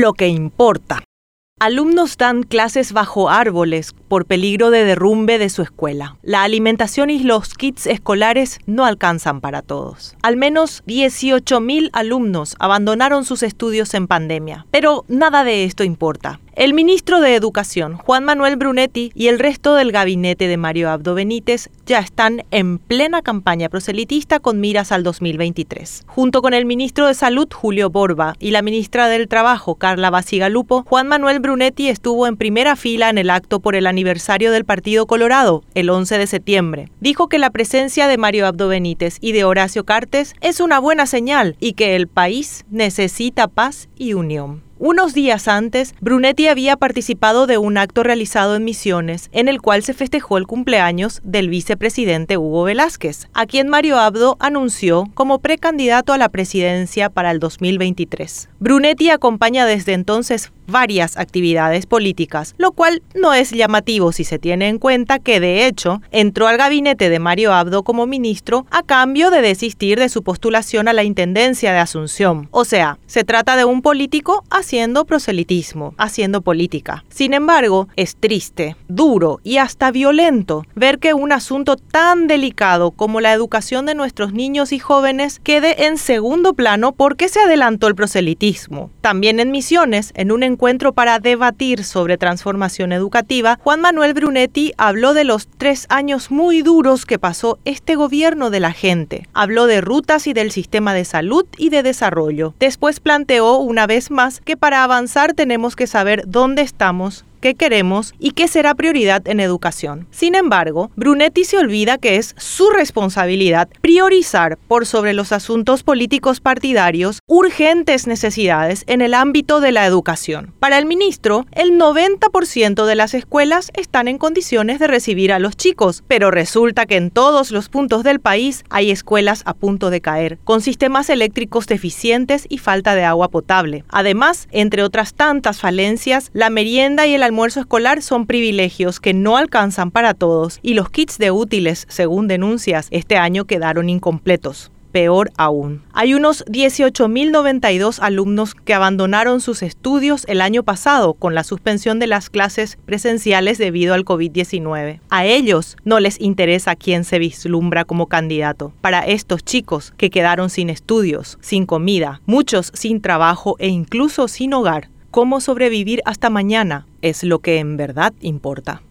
lo que importa. Alumnos dan clases bajo árboles por peligro de derrumbe de su escuela. La alimentación y los kits escolares no alcanzan para todos. Al menos 18.000 alumnos abandonaron sus estudios en pandemia. Pero nada de esto importa. El ministro de Educación, Juan Manuel Brunetti, y el resto del gabinete de Mario Abdo Benítez ya están en plena campaña proselitista con miras al 2023. Junto con el ministro de Salud, Julio Borba, y la ministra del Trabajo, Carla Basigalupo, Juan Manuel Brunetti estuvo en primera fila en el acto por el aniversario del Partido Colorado, el 11 de septiembre. Dijo que la presencia de Mario Abdo Benítez y de Horacio Cartes es una buena señal y que el país necesita paz y unión. Unos días antes, Brunetti había participado de un acto realizado en Misiones, en el cual se festejó el cumpleaños del vicepresidente Hugo Velázquez, a quien Mario Abdo anunció como precandidato a la presidencia para el 2023. Brunetti acompaña desde entonces varias actividades políticas, lo cual no es llamativo si se tiene en cuenta que de hecho entró al gabinete de Mario Abdo como ministro a cambio de desistir de su postulación a la Intendencia de Asunción. O sea, se trata de un político haciendo proselitismo, haciendo política. Sin embargo, es triste, duro y hasta violento ver que un asunto tan delicado como la educación de nuestros niños y jóvenes quede en segundo plano porque se adelantó el proselitismo. También en Misiones, en un encuentro para debatir sobre transformación educativa, Juan Manuel Brunetti habló de los tres años muy duros que pasó este gobierno de la gente. Habló de rutas y del sistema de salud y de desarrollo. Después planteó una vez más que para avanzar tenemos que saber dónde estamos, qué queremos y qué será prioridad en educación. Sin embargo, Brunetti se olvida que es su responsabilidad priorizar por sobre los asuntos políticos partidarios urgentes necesidades en el ámbito de la educación. Para el ministro, el 90% de las escuelas están en condiciones de recibir a los chicos, pero resulta que en todos los puntos del país hay escuelas a punto de caer, con sistemas eléctricos deficientes y falta de agua potable. Además, entre otras tantas falencias, la merienda y el almuerzo escolar son privilegios que no alcanzan para todos y los kits de útiles, según denuncias, este año quedaron incompletos. Peor aún, hay unos 18.092 alumnos que abandonaron sus estudios el año pasado con la suspensión de las clases presenciales debido al COVID-19. A ellos no les interesa quién se vislumbra como candidato. Para estos chicos que quedaron sin estudios, sin comida, muchos sin trabajo e incluso sin hogar, cómo sobrevivir hasta mañana es lo que en verdad importa.